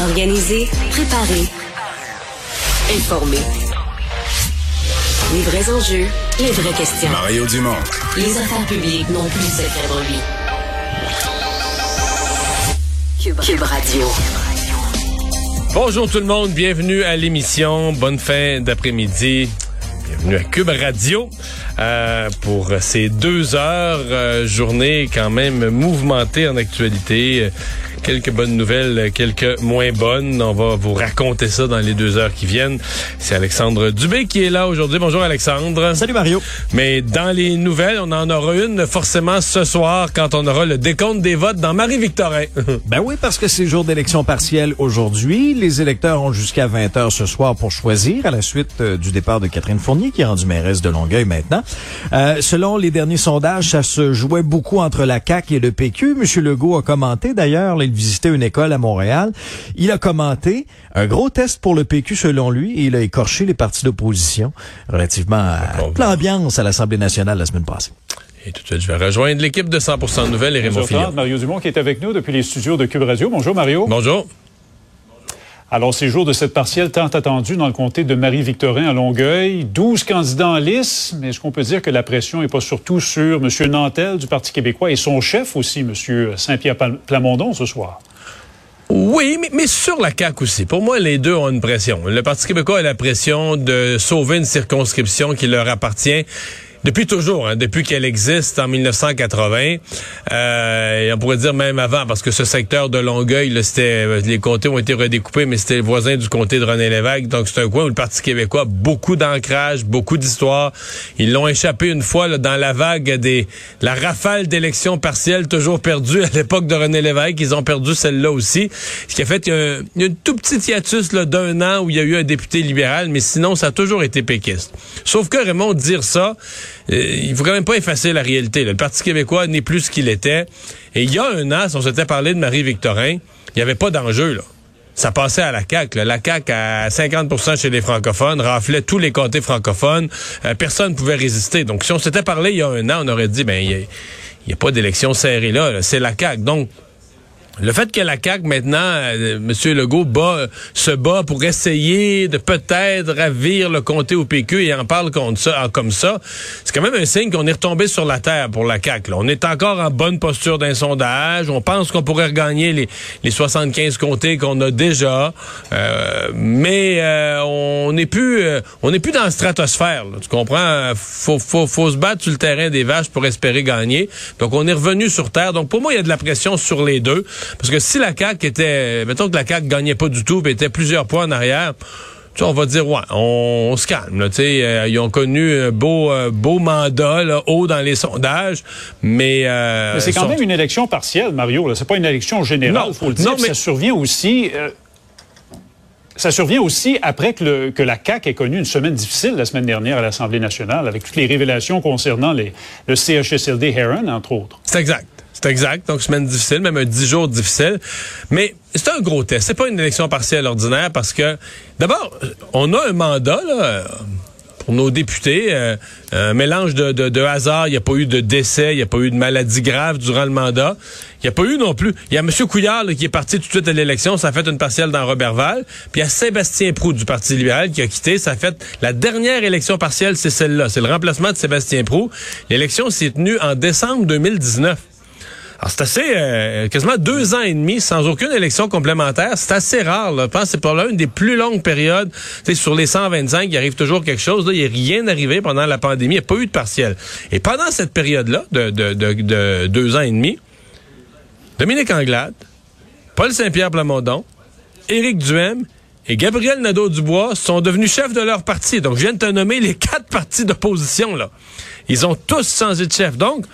Organiser, préparer, informer. Les vrais enjeux, les vraies questions. Mario Dumont. Les affaires publiques n'ont plus secret lui. Cube, Cube Radio. Bonjour tout le monde, bienvenue à l'émission. Bonne fin d'après-midi. Bienvenue à Cube Radio euh, pour ces deux heures, euh, journée quand même mouvementée en actualité. Quelques bonnes nouvelles, quelques moins bonnes. On va vous raconter ça dans les deux heures qui viennent. C'est Alexandre Dubé qui est là aujourd'hui. Bonjour Alexandre. Salut Mario. Mais dans les nouvelles, on en aura une forcément ce soir quand on aura le décompte des votes dans Marie-Victorin. ben oui, parce que c'est jour d'élection partielle aujourd'hui. Les électeurs ont jusqu'à 20 heures ce soir pour choisir à la suite euh, du départ de Catherine Fournier qui est rendue mairesse de Longueuil maintenant. Euh, selon les derniers sondages, ça se jouait beaucoup entre la CAQ et le PQ. Monsieur Legault a commenté d'ailleurs, il visitait une école à Montréal. Il a commenté un gros test pour le PQ selon lui et il a écorché les partis d'opposition relativement à l'ambiance à l'Assemblée nationale la semaine passée. Et tout de suite, je vais rejoindre l'équipe de 100% Nouvelles et Raymond Mario Dumont qui est avec nous depuis les studios de Cube Radio. Bonjour Mario. Bonjour. Alors, c'est jour de cette partielle tant attendue dans le comté de Marie-Victorin à Longueuil. 12 candidats en lice, mais est-ce qu'on peut dire que la pression n'est pas surtout sur M. Nantel du Parti québécois et son chef aussi, M. Saint-Pierre Plamondon, ce soir? Oui, mais, mais, sur la CAQ aussi. Pour moi, les deux ont une pression. Le Parti québécois a la pression de sauver une circonscription qui leur appartient depuis toujours, hein, depuis qu'elle existe en 1980, euh, et on pourrait dire même avant, parce que ce secteur de Longueuil, là, c'était euh, les comtés ont été redécoupés, mais c'était le voisin du comté de René Lévesque, donc c'est un coin où le Parti québécois beaucoup d'ancrage, beaucoup d'histoire. Ils l'ont échappé une fois là, dans la vague des la rafale d'élections partielles toujours perdues à l'époque de René Lévesque. Ils ont perdu celle-là aussi, ce qui a fait qu'il y a, a une tout petite hiatus d'un an où il y a eu un député libéral, mais sinon ça a toujours été péquiste. Sauf que Raymond dire ça il faut quand même pas effacer la réalité. Le Parti québécois n'est plus ce qu'il était. Et il y a un an, si on s'était parlé de Marie-Victorin, il n'y avait pas d'enjeu, là. Ça passait à la CAQ. La CAQ, à 50% chez les francophones, raflait tous les côtés francophones. Euh, personne ne pouvait résister. Donc, si on s'était parlé il y a un an, on aurait dit, ben, il n'y a, pas d'élection serrée là. là. C'est la CAQ. Donc, le fait que la CAQ, maintenant, euh, M. Legault bat, se bat pour essayer de peut-être ravir le comté au PQ et en parle comme ça, comme ça, c'est quand même un signe qu'on est retombé sur la terre pour la CAQ. On est encore en bonne posture d'un sondage. On pense qu'on pourrait regagner les, les 75 comtés qu'on a déjà, euh, mais euh, on n'est plus, on n'est plus dans la stratosphère. Tu comprends? Faut, faut, faut se battre sur le terrain des vaches pour espérer gagner. Donc on est revenu sur terre. Donc pour moi, il y a de la pression sur les deux. Parce que si la CAQ était, mettons que la CAQ gagnait pas du tout, et était plusieurs points en arrière, tu on va dire ouais, on, se calme. Là, euh, ils ont connu un beau, euh, beau mandat là, haut dans les sondages, mais, euh, mais c'est quand même une élection partielle, Mario. C'est pas une élection générale, il faut le dire. mais... Ça survient aussi. Ça survient aussi après que, le, que, la CAQ ait connu une semaine difficile la semaine dernière à l'Assemblée nationale, avec toutes les révélations concernant les, le CHSLD Heron, entre autres. C'est exact. C'est exact. Donc, semaine difficile, même un dix jours difficile. Mais c'est un gros test. C'est pas une élection partielle ordinaire parce que, d'abord, on a un mandat, là, pour nos députés, euh, un mélange de, de, hasard. Il n'y a pas eu de décès, il n'y a pas eu de maladie grave durant le mandat. Il n'y a pas eu non plus. Il y a M. Couillard qui est parti tout de suite à l'élection, ça a fait une partielle dans Robertval. Puis il y a Sébastien Prou du Parti libéral qui a quitté. Ça a fait la dernière élection partielle, c'est celle-là. C'est le remplacement de Sébastien Prou. L'élection s'est tenue en décembre 2019. Alors, c'est assez, euh, quasiment deux ans et demi sans aucune élection complémentaire. C'est assez rare. Là. Je pense que c'est là une des plus longues périodes. sais, sur les 125, il arrive toujours quelque chose. Là, il n'y a rien arrivé pendant la pandémie. Il n'y a pas eu de partiel. Et pendant cette période-là, de, de, de, deux ans et demi, Dominique Anglade, Paul Saint-Pierre Plamondon, Éric Duhem et Gabriel Nadeau-Dubois sont devenus chefs de leur parti. Donc, je viens de te nommer les quatre partis d'opposition. là. Ils ont tous changé de chef. Donc,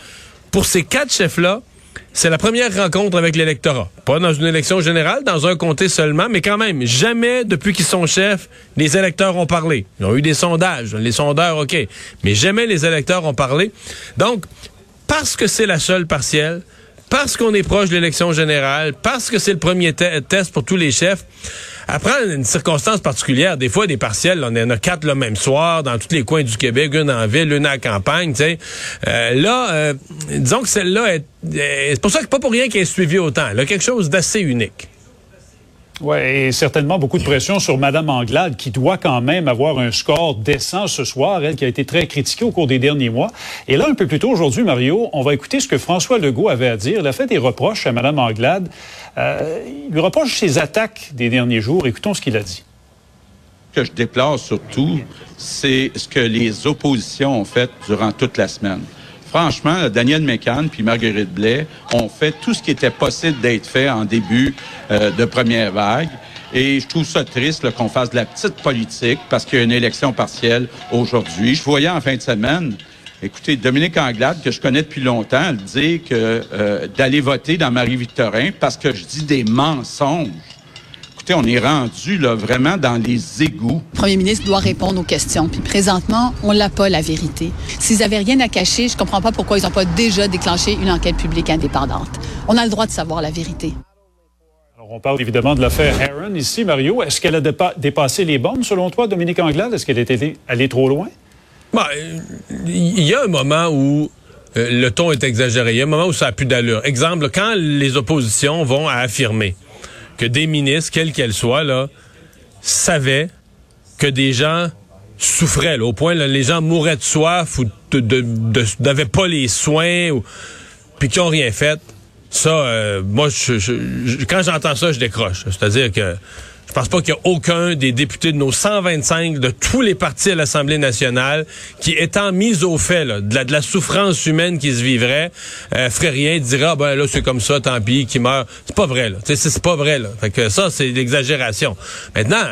pour ces quatre chefs-là, c'est la première rencontre avec l'électorat. Pas dans une élection générale, dans un comté seulement, mais quand même, jamais depuis qu'ils sont chefs, les électeurs ont parlé. Ils ont eu des sondages, les sondeurs, OK, mais jamais les électeurs ont parlé. Donc, parce que c'est la seule partielle, parce qu'on est proche de l'élection générale, parce que c'est le premier test pour tous les chefs, après une circonstance particulière, des fois des partiels, on en a quatre le même soir dans tous les coins du Québec, une en ville, une à campagne, tu sais. Euh, là, euh, disons que celle-là est, c'est pour ça que pas pour rien qu'elle est suivie autant. a quelque chose d'assez unique. Oui, et certainement beaucoup de pression sur Mme Anglade, qui doit quand même avoir un score décent ce soir, elle qui a été très critiquée au cours des derniers mois. Et là, un peu plus tôt aujourd'hui, Mario, on va écouter ce que François Legault avait à dire. Il a fait des reproches à Mme Anglade. Euh, il lui reproche ses attaques des derniers jours. Écoutons ce qu'il a dit. Ce que je déplore surtout, c'est ce que les oppositions ont fait durant toute la semaine. Franchement, Daniel Mécan puis Marguerite Blais ont fait tout ce qui était possible d'être fait en début euh, de première vague. Et je trouve ça triste qu'on fasse de la petite politique parce qu'il y a une élection partielle aujourd'hui. Je voyais en fin de semaine, écoutez, Dominique Anglade, que je connais depuis longtemps, dire que euh, d'aller voter dans Marie-Victorin parce que je dis des mensonges. Écoutez, on est rendu là vraiment dans les égouts. Le premier ministre doit répondre aux questions. Puis présentement, on l'a pas la vérité. S'ils avaient rien à cacher, je comprends pas pourquoi ils n'ont pas déjà déclenché une enquête publique indépendante. On a le droit de savoir la vérité. Alors, on parle évidemment de l'affaire Aaron ici, Mario. Est-ce qu'elle a dépassé les bornes, selon toi, Dominique Anglade? Est-ce qu'elle est allée trop loin? Bah, il y a un moment où euh, le ton est exagéré. Il y a un moment où ça a plus d'allure. Exemple, quand les oppositions vont à affirmer que des ministres, quelles qu'elles soient, là, savaient que des gens souffraient, au point là, les gens mouraient de soif ou n'avaient pas les soins, ou, puis qui ont rien fait. Ça, euh, moi, je, quand j'entends ça, je décroche. C'est-à-dire que je pense pas qu'il y a aucun des députés de nos 125 de tous les partis à l'Assemblée nationale qui, étant mis au fait de, la, souffrance humaine qui se vivrait, euh, ferait rien, dirait ah ben là c'est comme ça, tant pis, qui meurt. C'est pas vrai là. C'est pas vrai là. Fait que ça c'est l'exagération. Maintenant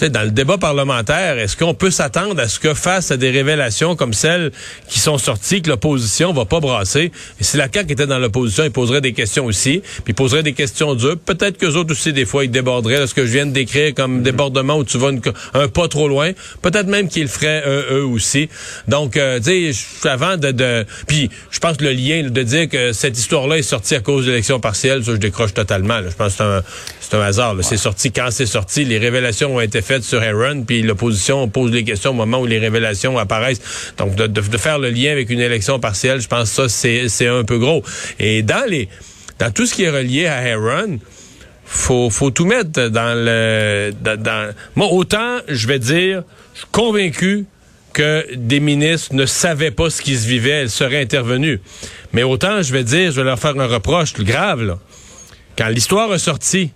dans le débat parlementaire, est-ce qu'on peut s'attendre à ce que face à des révélations comme celles qui sont sorties, que l'opposition va pas brasser? Et si la CAQ était dans l'opposition, il poserait des questions aussi, puis il poserait des questions dures. Peut-être que autres aussi, des fois, ils déborderaient. ce que je viens de décrire comme débordement où tu vas un pas trop loin, peut-être même qu'ils le feraient eux, aussi. Donc, euh, tu sais, avant de, de... Puis, je pense que le lien de dire que cette histoire-là est sortie à cause de l'élection partielle, ça, je décroche totalement. Je pense que c'est un, hasard. C'est sorti quand c'est sorti. Les révélations ont été faites sur Aaron, puis l'opposition pose les questions au moment où les révélations apparaissent. Donc, de, de, faire le lien avec une élection partielle, je pense que ça, c'est un peu gros. Et dans les dans tout ce qui est relié à Aaron, faut, faut tout mettre dans le... Dans, moi, autant, je vais dire, je suis convaincu que des ministres ne savaient pas ce qui se vivait, elles seraient intervenues. Mais autant, je vais dire, je vais leur faire un reproche grave, là. Quand l'histoire est sortie,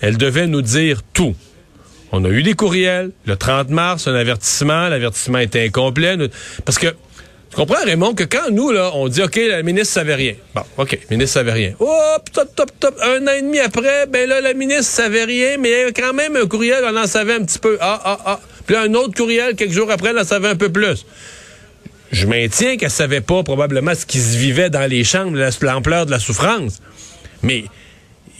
elle devait nous dire tout. On a eu des courriels. Le 30 mars, un avertissement. L'avertissement était incomplet. Parce que, tu comprends, Raymond, que quand nous, là, on dit, OK, la ministre savait rien. Bon, OK, la ministre savait rien. Hop, top, top, top. Un an et demi après, ben là, la ministre savait rien, mais quand même un courriel, on en savait un petit peu. Ah, ah, ah. Puis là, un autre courriel, quelques jours après, elle en savait un peu plus. Je maintiens qu'elle savait pas probablement ce qui se vivait dans les chambres, l'ampleur de la souffrance. Mais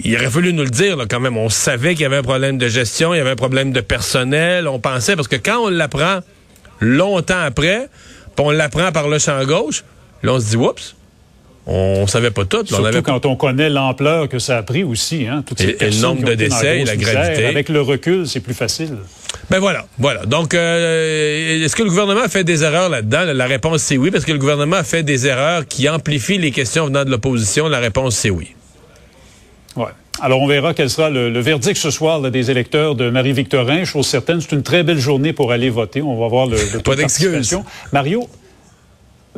il aurait fallu nous le dire là, quand même. On savait qu'il y avait un problème de gestion, il y avait un problème de personnel. On pensait, parce que quand on l'apprend longtemps après, puis on l'apprend par le champ gauche, là, on se dit, oups, on savait pas tout. Surtout avait... quand on connaît l'ampleur que ça a pris aussi. Hein, toutes et, le nombre de décès, la gravité. Avec le recul, c'est plus facile. Ben voilà, voilà. Donc, euh, est-ce que le gouvernement a fait des erreurs là-dedans? La réponse, c'est oui, parce que le gouvernement a fait des erreurs qui amplifient les questions venant de l'opposition. La réponse, c'est oui. Ouais. Alors, on verra quel sera le, verdict ce soir des électeurs de Marie-Victorin. Chose certaine, c'est une très belle journée pour aller voter. On va voir le, le Pas d'excuse. Mario,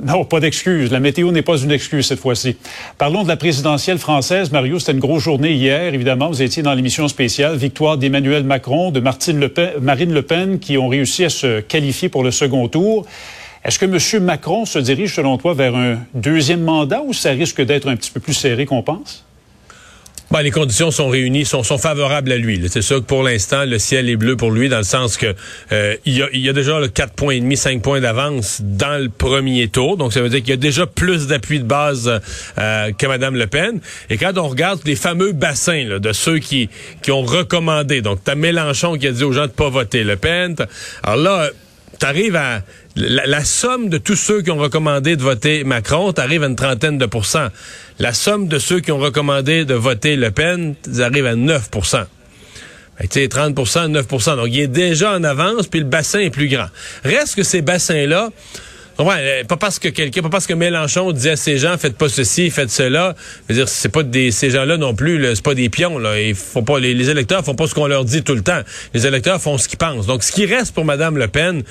non, pas d'excuse. La météo n'est pas une excuse cette fois-ci. Parlons de la présidentielle française. Mario, c'était une grosse journée hier. Évidemment, vous étiez dans l'émission spéciale. Victoire d'Emmanuel Macron, de Martine le Pen, Marine Le Pen, qui ont réussi à se qualifier pour le second tour. Est-ce que M. Macron se dirige, selon toi, vers un deuxième mandat ou ça risque d'être un petit peu plus serré qu'on pense? Ben, les conditions sont réunies, sont, sont favorables à lui. C'est sûr que pour l'instant, le ciel est bleu pour lui, dans le sens que euh, il, y a, il y a déjà le 4 points et demi, 5 points d'avance dans le premier tour. Donc, ça veut dire qu'il y a déjà plus d'appui de base euh, que Mme Le Pen. Et quand on regarde les fameux bassins là, de ceux qui, qui ont recommandé, donc t'as Mélenchon qui a dit aux gens de pas voter Le Pen. Alors là, t'arrives à la, somme de tous ceux qui ont recommandé de voter Macron, t'arrives à une trentaine de pourcents. La somme de ceux qui ont recommandé de voter Le Pen, arrives à 9% tu sais, 30% 9% Donc, il est déjà en avance, puis le bassin est plus grand. Reste que ces bassins-là, Ouais, euh, pas parce que quelqu'un, pas parce que Mélenchon dit à ces gens faites pas ceci, faites cela. Je veux dire, c'est pas des ces gens-là non plus, c'est pas des pions là. Il faut pas les, les, électeurs font pas ce qu'on leur dit tout le temps. Les électeurs font ce qu'ils pensent. Donc, ce qui reste pour Madame Le Pen,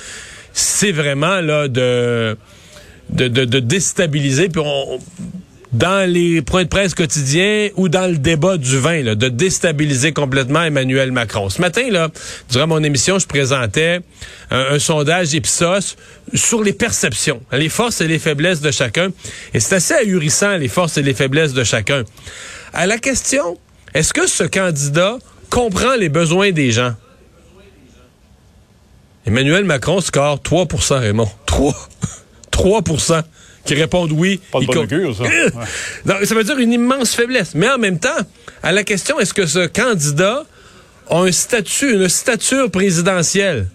c'est vraiment là de déstabiliser. Puis on, dans les points de presse quotidiens ou dans le débat du vin, là, de déstabiliser complètement Emmanuel Macron. Ce matin, là, durant mon émission, je présentais un, sondage Ipsos sur les perceptions, les forces et les faiblesses de chacun. Et c'est assez ahurissant, les forces et les faiblesses de chacun. À la question, est-ce que ce candidat comprend les besoins des gens? Emmanuel Macron score 3% Raymond. 3. 3% qui répondent oui. Pas de ça. Donc, ça veut dire une immense faiblesse. Mais en même temps, à la question, est-ce que ce candidat a un statut, une stature présidentielle?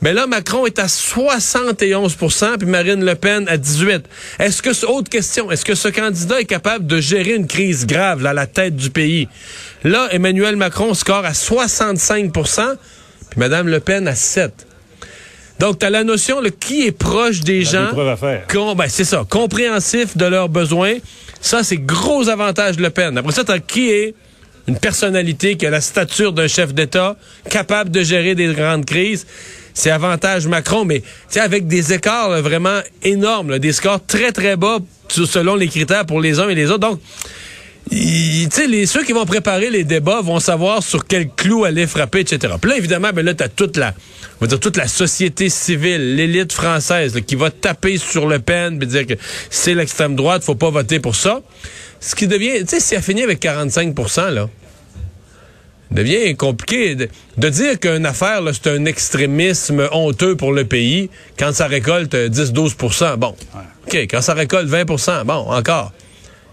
Mais là, Macron est à 71% puis Marine Le Pen à 18 Est-ce que, autre question, est-ce que ce candidat est capable de gérer une crise grave à la tête du pays? Là, Emmanuel Macron score à 65% puis Mme Le Pen à 7 donc, tu as la notion le qui est proche des gens. ben, c'est ça, compréhensif de leurs besoins. Ça, c'est gros avantage de Le Pen. Après ça, tu qui est une personnalité qui a la stature d'un chef d'État, capable de gérer des grandes crises. C'est avantage Macron, mais avec des écarts vraiment énormes, des scores très, très bas selon les critères pour les uns et les autres. Donc, les, ceux qui vont préparer les débats vont savoir sur quel clou aller frapper, etc. Puis là, évidemment, ben là, t'as toute la, on va dire toute la société civile, l'élite française, qui va taper sur Le Pen, et dire que c'est l'extrême droite, faut pas voter pour ça. Ce qui devient, tu sais, si elle finit avec 45% là, devient compliqué de, dire qu'une affaire, c'est un extrémisme honteux pour le pays quand ça récolte 10-12% Bon, OK, quand ça récolte 20% bon, encore.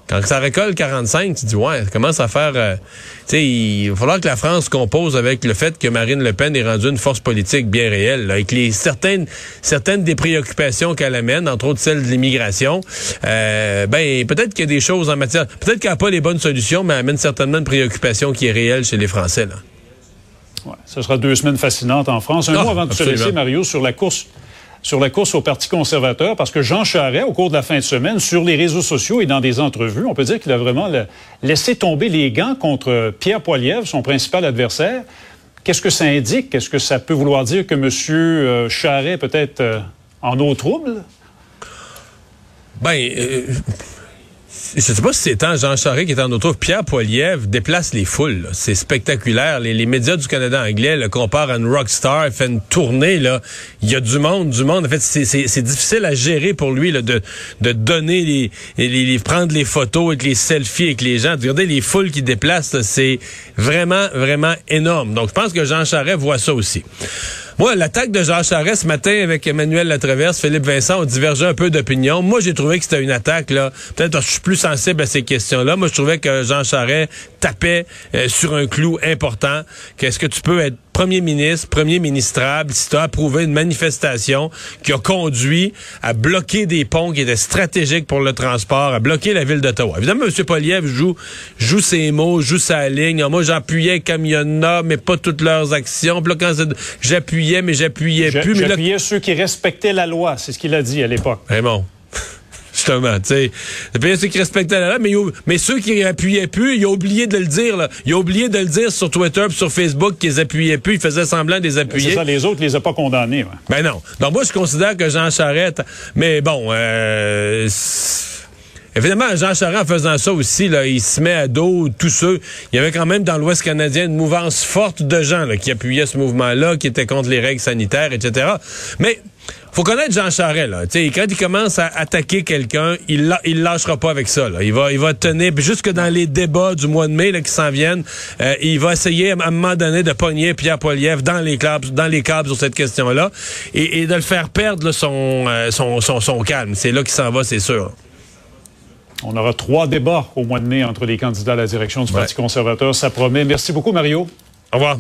Quand ça récolte 45, tu dis, ouais, ça commence à faire... Euh, tu sais, il va falloir que la France compose avec le fait que Marine Le Pen est rendue une force politique bien réelle, avec les certaines certaines des préoccupations qu'elle amène, entre autres celle de l'immigration. Euh, ben, peut-être qu'il y a des choses en matière... Peut-être qu'elle n'a pas les bonnes solutions, mais elle amène certainement une préoccupation qui est réelle chez les Français, là. Ouais, ce sera deux semaines fascinantes en France. Un ah, mot avant de se laisser, Mario, sur la course sur la course au Parti conservateur parce que Jean Charest, au cours de la fin de semaine, sur les réseaux sociaux et dans des entrevues, on peut dire qu'il a vraiment laissé tomber les gants contre Pierre Poilievre, son principal adversaire. Qu'est-ce que ça indique? Est-ce que ça peut vouloir dire que M. Charest peut être euh, en eau trouble? Ben, euh, je sais pas si c'est tant Jean Charest qui est en auto. Pierre Poilievre déplace les foules. C'est spectaculaire. Les, médias du Canada anglais le comparent à une rockstar. Il fait une tournée. Là. Il y a du monde, du monde. En fait, c'est difficile à gérer pour lui de donner les, les, prendre les photos avec les selfies avec les gens. Regardez les foules qui déplacent. C'est vraiment, vraiment énorme. Donc, je pense que Jean Charest voit ça aussi. Moi, l'attaque de Jean Charest ce matin avec Emmanuel Latraverse, Philippe Vincent, on divergeait un peu d'opinion. Moi, j'ai trouvé que c'était une attaque, là. Peut-être que je suis plus sensible à ces questions-là. Moi, je trouvais que Jean Charest tapait euh, sur un clou important. Qu'est-ce que tu peux être premier ministre, premier ministrable, si tu as approuvé une manifestation qui a conduit à bloquer des ponts qui étaient stratégiques pour le transport, à bloquer la ville d'Ottawa. Évidemment, M. Poliev joue, joue ses mots, joue sa ligne. moi, j'appuyais Camionna, mais pas toutes leurs actions. Puis j'appuyais, mais j'appuyais plus. J'appuyais ceux qui respectaient la loi, c'est ce qu'il a dit à l'époque. Raymond justement. Tu sais, ceux qui respectaient la loi, mais, mais ceux qui appuyaient plus, ils ont oublié de le dire. Là. Ils ont oublié de le dire sur Twitter et sur Facebook qu'ils appuyaient plus. Ils faisaient semblant de les appuyer. C'est ça, les autres, les ont pas condamnés. Ouais. Ben non. Donc moi, je considère que Jean Charest... Mais bon... Euh, Évidemment, Jean Charest, en faisant ça aussi, il se met à dos tous ceux. Il y avait quand même dans l'Ouest canadien une mouvance forte de gens qui appuyaient ce mouvement-là, qui étaient contre les règles sanitaires, etc. Mais faut connaître Jean Charest, quand il commence à attaquer quelqu'un, il, il lâchera pas avec ça. Il va, tenir, jusque dans les débats du mois de mai qui s'en viennent, euh, il va essayer à un moment donné de pogner Pierre Poilievre dans les câbles, dans les câbles sur cette question-là, et, de le faire perdre euh, son, calme. C'est là qu'il s'en va, c'est sûr. On aura trois débats au mois de mai entre les candidats à la direction du Parti conservateur. Ça promet. Merci beaucoup, Mario. Au revoir.